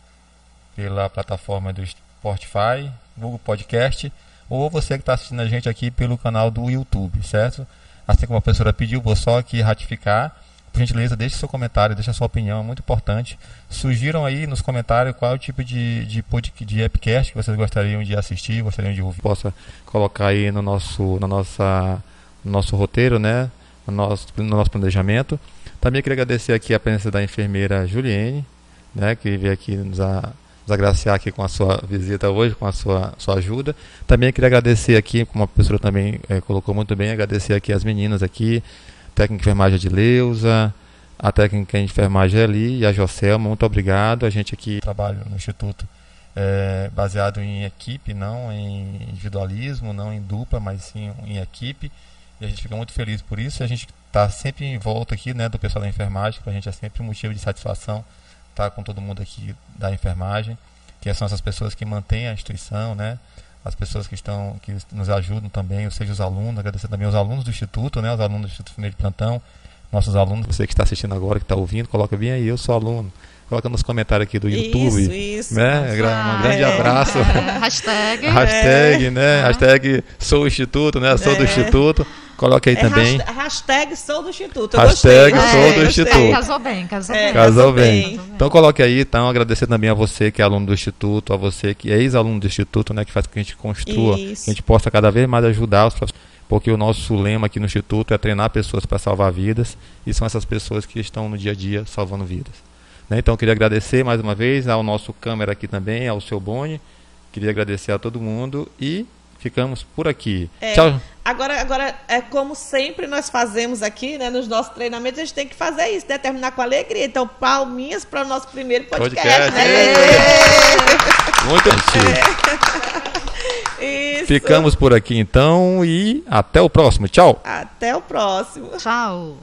pela plataforma do Spotify, Google Podcast, ou você que está assistindo a gente aqui pelo canal do YouTube, certo? Assim como a professora pediu, vou só aqui ratificar. Por gentileza, deixe seu comentário, deixe sua opinião, é muito importante. Sugiram aí nos comentários qual é o tipo de, de, pod- de appcast que vocês gostariam de assistir, gostariam de ouvir. Possa colocar aí no nosso, na nossa, no nosso roteiro, né? No, nosso, no nosso planejamento. Também queria agradecer aqui a presença da enfermeira Juliene, né? que veio aqui nos, a- nos agraciar aqui com a sua visita hoje, com a sua, sua ajuda. Também queria agradecer aqui, como a professora também é, colocou muito bem, agradecer aqui as meninas aqui, técnica de enfermagem de Leusa, a técnica de enfermagem ali e a Joselma, muito obrigado. A gente aqui trabalha no Instituto é, baseado em equipe, não em individualismo, não em dupla, mas sim em equipe. E a gente fica muito feliz por isso. A gente está sempre em volta aqui né, do pessoal da enfermagem, para a gente é sempre um motivo de satisfação estar tá com todo mundo aqui da enfermagem, que são essas pessoas que mantêm a instituição, né? as pessoas que estão que nos ajudam também, ou seja, os alunos, agradecer também os alunos do Instituto, né, os alunos do Instituto Primeiro de Plantão, nossos alunos, você que está assistindo agora, que está ouvindo, coloca bem aí, eu sou aluno. Coloca nos comentários aqui do YouTube. Isso, isso. Né? Ah, um grande é. abraço. É. [laughs] Hashtag. Hashtag, é. né? Hashtag sou o Instituto, né? Sou do é. Instituto. Coloque aí é também. Hashtag sou do Instituto. Eu hashtag gostei. sou do Instituto. Casou bem, casou bem. Casou bem. Então coloque aí, então, agradecer também a você que é aluno do Instituto, a você que é ex-aluno do Instituto, né? Que faz com que a gente construa, Isso. que a gente possa cada vez mais ajudar os professores porque o nosso lema aqui no Instituto é treinar pessoas para salvar vidas, e são essas pessoas que estão no dia a dia salvando vidas. Né? Então, queria agradecer mais uma vez ao nosso câmera aqui também, ao seu Boni, queria agradecer a todo mundo e ficamos por aqui. É, Tchau. Agora, agora, é como sempre nós fazemos aqui, né, nos nossos treinamentos, a gente tem que fazer isso, né, terminar com alegria. Então, palminhas para o nosso primeiro podcast. podcast. Né? É. Muito [laughs] gentil. Isso. Ficamos por aqui então e até o próximo. Tchau. Até o próximo. Tchau.